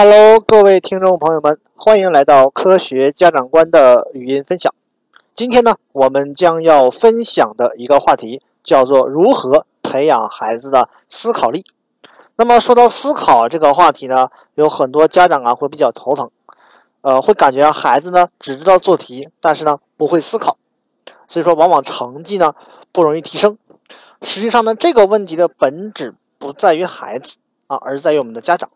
Hello，各位听众朋友们，欢迎来到科学家长观的语音分享。今天呢，我们将要分享的一个话题叫做如何培养孩子的思考力。那么说到思考这个话题呢，有很多家长啊会比较头疼，呃，会感觉孩子呢只知道做题，但是呢不会思考，所以说往往成绩呢不容易提升。实际上呢，这个问题的本质不在于孩子啊，而在于我们的家长。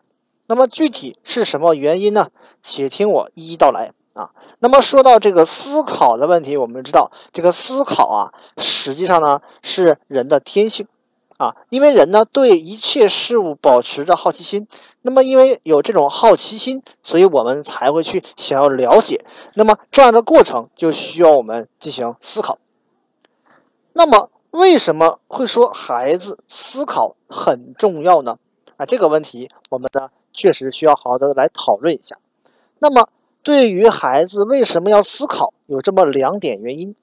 那么具体是什么原因呢？且听我一一道来啊。那么说到这个思考的问题，我们知道这个思考啊，实际上呢是人的天性啊，因为人呢对一切事物保持着好奇心。那么因为有这种好奇心，所以我们才会去想要了解。那么这样的过程就需要我们进行思考。那么为什么会说孩子思考很重要呢？啊，这个问题我们呢？确实需要好好的来讨论一下。那么，对于孩子为什么要思考，有这么两点原因。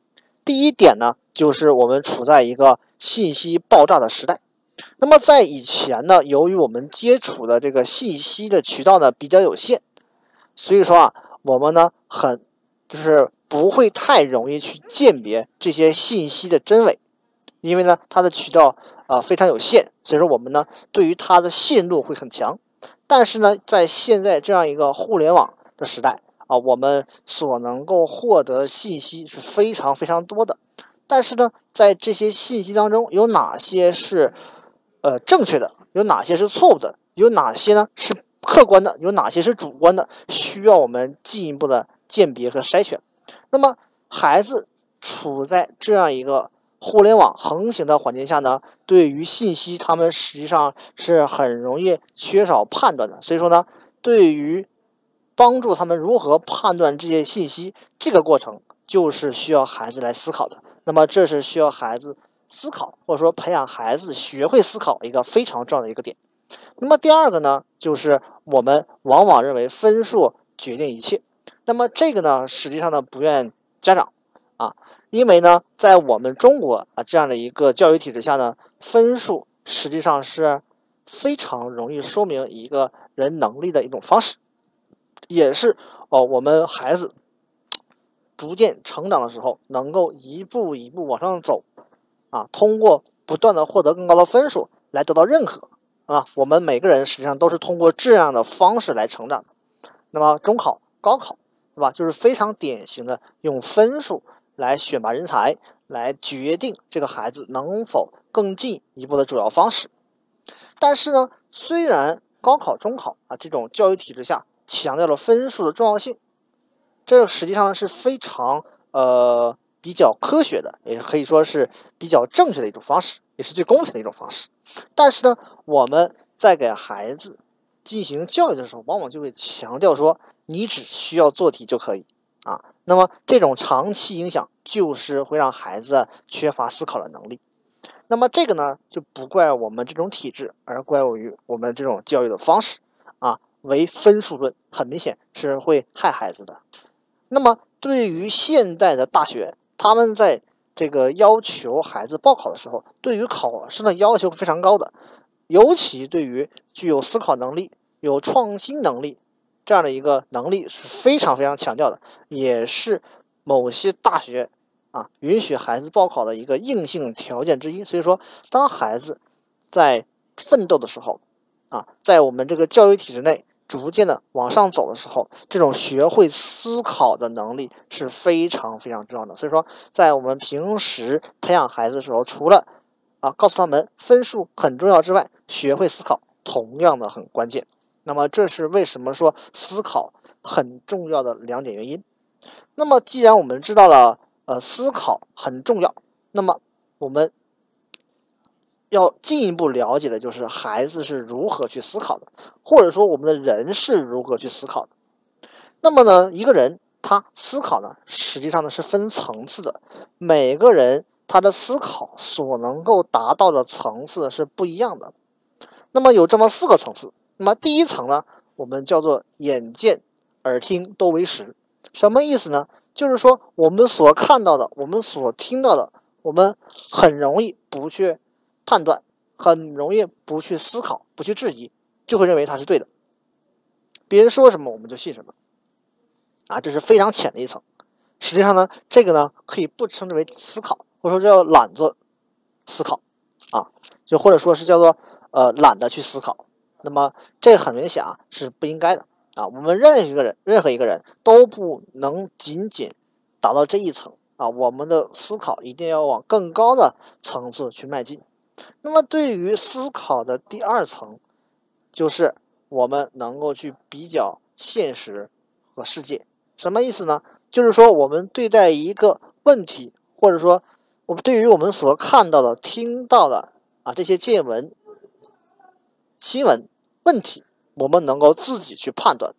第一点呢，就是我们处在一个信息爆炸的时代。那么在以前呢，由于我们接触的这个信息的渠道呢比较有限，所以说啊，我们呢很就是不会太容易去鉴别这些信息的真伪，因为呢它的渠道啊非常有限，所以说我们呢对于它的信度会很强。但是呢，在现在这样一个互联网的时代啊，我们所能够获得的信息是非常非常多的。但是呢，在这些信息当中，有哪些是呃正确的？有哪些是错误的？有哪些呢是客观的？有哪些是主观的？需要我们进一步的鉴别和筛选。那么，孩子处在这样一个。互联网横行的环境下呢，对于信息，他们实际上是很容易缺少判断的。所以说呢，对于帮助他们如何判断这些信息，这个过程就是需要孩子来思考的。那么，这是需要孩子思考，或者说培养孩子学会思考一个非常重要的一个点。那么第二个呢，就是我们往往认为分数决定一切。那么这个呢，实际上呢，不愿家长。因为呢，在我们中国啊这样的一个教育体制下呢，分数实际上是非常容易说明一个人能力的一种方式，也是哦我们孩子逐渐成长的时候，能够一步一步往上走啊，通过不断的获得更高的分数来得到认可啊。我们每个人实际上都是通过这样的方式来成长的。那么中考、高考，对吧？就是非常典型的用分数。来选拔人才，来决定这个孩子能否更进一步的主要方式。但是呢，虽然高考、中考啊这种教育体制下强调了分数的重要性，这实际上是非常呃比较科学的，也可以说是比较正确的一种方式，也是最公平的一种方式。但是呢，我们在给孩子进行教育的时候，往往就会强调说，你只需要做题就可以啊。那么这种长期影响就是会让孩子缺乏思考的能力。那么这个呢，就不怪我们这种体制，而怪于我们这种教育的方式啊，唯分数论，很明显是会害孩子的。那么对于现在的大学，他们在这个要求孩子报考的时候，对于考试的要求非常高的，尤其对于具有思考能力、有创新能力。这样的一个能力是非常非常强调的，也是某些大学啊允许孩子报考的一个硬性条件之一。所以说，当孩子在奋斗的时候啊，在我们这个教育体制内逐渐的往上走的时候，这种学会思考的能力是非常非常重要的。所以说，在我们平时培养孩子的时候，除了啊告诉他们分数很重要之外，学会思考同样的很关键。那么这是为什么说思考很重要的两点原因。那么既然我们知道了，呃，思考很重要，那么我们要进一步了解的就是孩子是如何去思考的，或者说我们的人是如何去思考的。那么呢，一个人他思考呢，实际上呢是分层次的，每个人他的思考所能够达到的层次是不一样的。那么有这么四个层次。那么第一层呢，我们叫做眼见、耳听都为实，什么意思呢？就是说我们所看到的，我们所听到的，我们很容易不去判断，很容易不去思考，不去质疑，就会认为它是对的。别人说什么我们就信什么，啊，这是非常浅的一层。实际上呢，这个呢可以不称之为思考，或者说叫懒做思考，啊，就或者说是叫做呃懒得去思考。那么这很明显啊是不应该的啊。我们任何一个人，任何一个人都不能仅仅达到这一层啊。我们的思考一定要往更高的层次去迈进。那么对于思考的第二层，就是我们能够去比较现实和世界。什么意思呢？就是说，我们对待一个问题，或者说，我们对于我们所看到的、听到的啊这些见闻、新闻问题，我们能够自己去判断，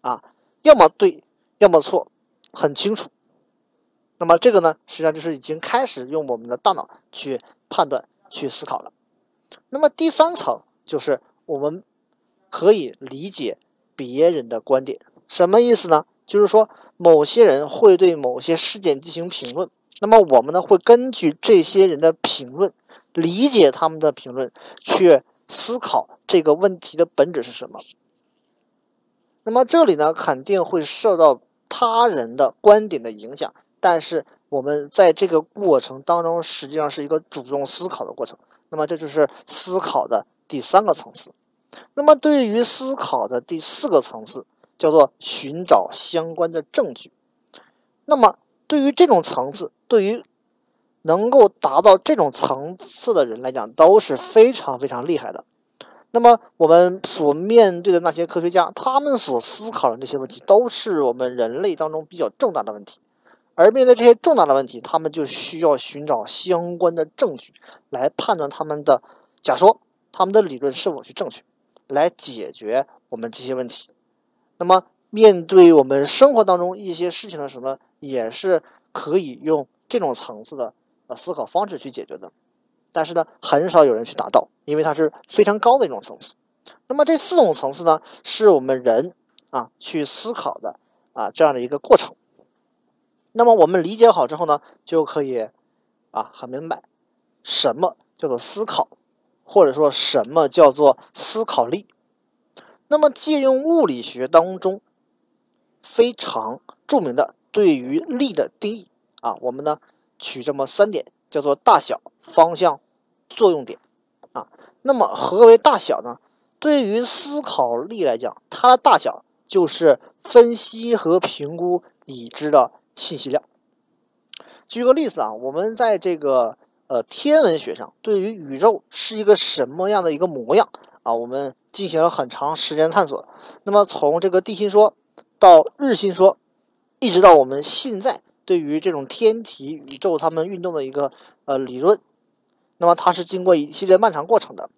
啊，要么对，要么错，很清楚。那么这个呢，实际上就是已经开始用我们的大脑去判断、去思考了。那么第三层就是我们可以理解别人的观点，什么意思呢？就是说。某些人会对某些事件进行评论，那么我们呢会根据这些人的评论，理解他们的评论，去思考这个问题的本质是什么。那么这里呢肯定会受到他人的观点的影响，但是我们在这个过程当中实际上是一个主动思考的过程。那么这就是思考的第三个层次。那么对于思考的第四个层次。叫做寻找相关的证据。那么，对于这种层次，对于能够达到这种层次的人来讲，都是非常非常厉害的。那么，我们所面对的那些科学家，他们所思考的那些问题，都是我们人类当中比较重大的问题。而面对这些重大的问题，他们就需要寻找相关的证据，来判断他们的假说、他们的理论是否是正确，来解决我们这些问题。那么，面对我们生活当中一些事情的时候呢，也是可以用这种层次的思考方式去解决的。但是呢，很少有人去达到，因为它是非常高的一种层次。那么这四种层次呢，是我们人啊去思考的啊这样的一个过程。那么我们理解好之后呢，就可以啊很明白什么叫做思考，或者说什么叫做思考力。那么，借用物理学当中非常著名的对于力的定义啊，我们呢取这么三点，叫做大小、方向、作用点啊。那么，何为大小呢？对于思考力来讲，它的大小就是分析和评估已知的信息量。举个例子啊，我们在这个呃天文学上，对于宇宙是一个什么样的一个模样？啊，我们进行了很长时间探索。那么，从这个地心说到日心说，一直到我们现在对于这种天体、宇宙它们运动的一个呃理论，那么它是经过一系列漫长过程的。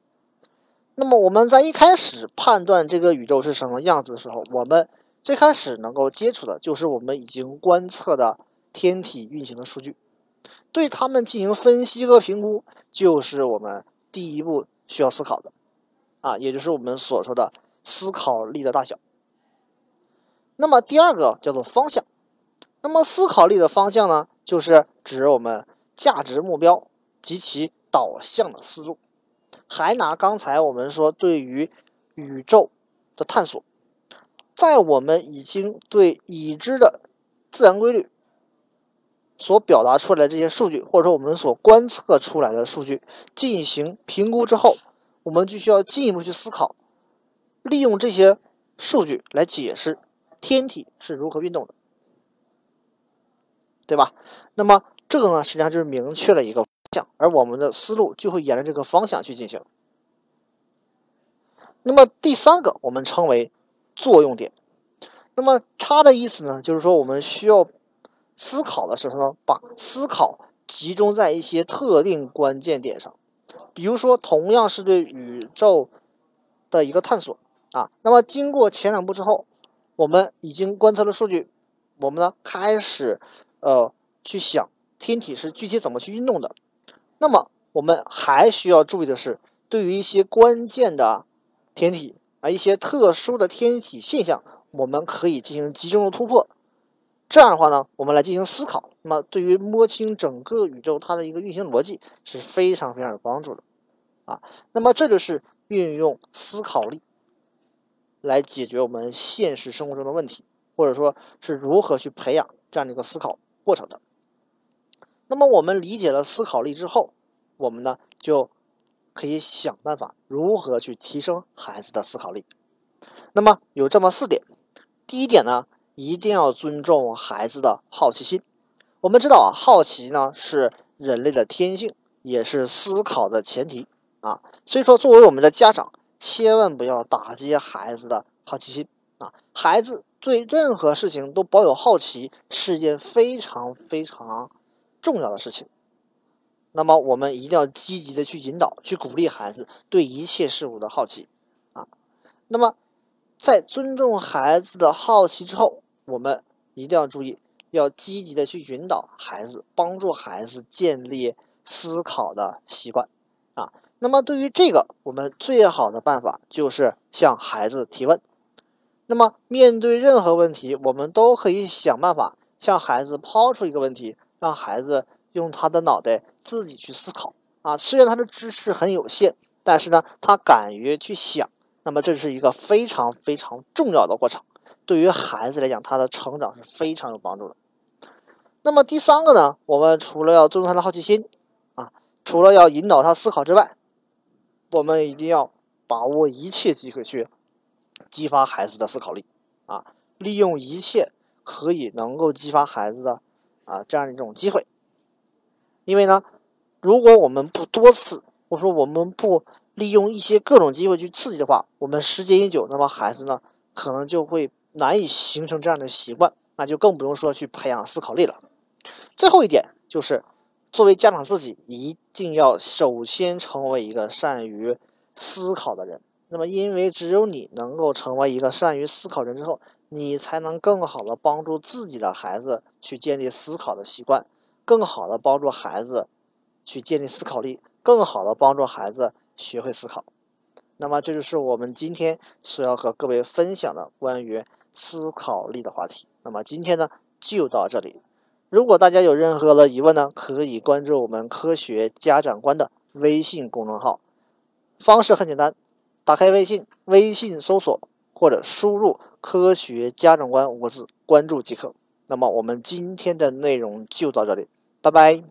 那么我们在一开始判断这个宇宙是什么样子的时候，我们最开始能够接触的就是我们已经观测的天体运行的数据，对它们进行分析和评估，就是我们第一步需要思考的。啊，也就是我们所说的思考力的大小。那么第二个叫做方向。那么思考力的方向呢，就是指我们价值目标及其导向的思路。还拿刚才我们说对于宇宙的探索，在我们已经对已知的自然规律所表达出来的这些数据，或者说我们所观测出来的数据进行评估之后。我们就需要进一步去思考，利用这些数据来解释天体是如何运动的，对吧？那么这个呢，实际上就是明确了一个方向，而我们的思路就会沿着这个方向去进行。那么第三个，我们称为作用点。那么它的意思呢，就是说我们需要思考的时候呢，把思考集中在一些特定关键点上。比如说，同样是对宇宙的一个探索啊，那么经过前两步之后，我们已经观测了数据，我们呢开始呃去想天体是具体怎么去运动的。那么我们还需要注意的是，对于一些关键的天体啊，一些特殊的天体现象，我们可以进行集中的突破。这样的话呢，我们来进行思考。那么，对于摸清整个宇宙它的一个运行逻辑是非常非常有帮助的，啊，那么这就是运用思考力。来解决我们现实生活中的问题，或者说是如何去培养这样的一个思考过程的。那么我们理解了思考力之后，我们呢就可以想办法如何去提升孩子的思考力。那么有这么四点，第一点呢，一定要尊重孩子的好奇心。我们知道啊，好奇呢是人类的天性，也是思考的前提啊。所以说，作为我们的家长，千万不要打击孩子的好奇心啊。孩子对任何事情都保有好奇，是件非常非常。重要的事情，那么我们一定要积极的去引导、去鼓励孩子对一切事物的好奇啊。那么，在尊重孩子的好奇之后，我们一定要注意，要积极的去引导孩子，帮助孩子建立思考的习惯啊。那么，对于这个，我们最好的办法就是向孩子提问。那么，面对任何问题，我们都可以想办法向孩子抛出一个问题。让孩子用他的脑袋自己去思考啊，虽然他的知识很有限，但是呢，他敢于去想，那么这是一个非常非常重要的过程，对于孩子来讲，他的成长是非常有帮助的。那么第三个呢，我们除了要尊重他的好奇心啊，除了要引导他思考之外，我们一定要把握一切机会去激发孩子的思考力啊，利用一切可以能够激发孩子的。啊，这样一种机会，因为呢，如果我们不多次，我说我们不利用一些各种机会去刺激的话，我们时间一久，那么孩子呢，可能就会难以形成这样的习惯，那就更不用说去培养思考力了。最后一点就是，作为家长自己一定要首先成为一个善于思考的人。那么，因为只有你能够成为一个善于思考人之后。你才能更好的帮助自己的孩子去建立思考的习惯，更好的帮助孩子去建立思考力，更好的帮助孩子学会思考。那么，这就是我们今天所要和各位分享的关于思考力的话题。那么今天呢，就到这里。如果大家有任何的疑问呢，可以关注我们科学家长官的微信公众号，方式很简单，打开微信，微信搜索或者输入。科学家长官五个字，关注即可。那么我们今天的内容就到这里，拜拜。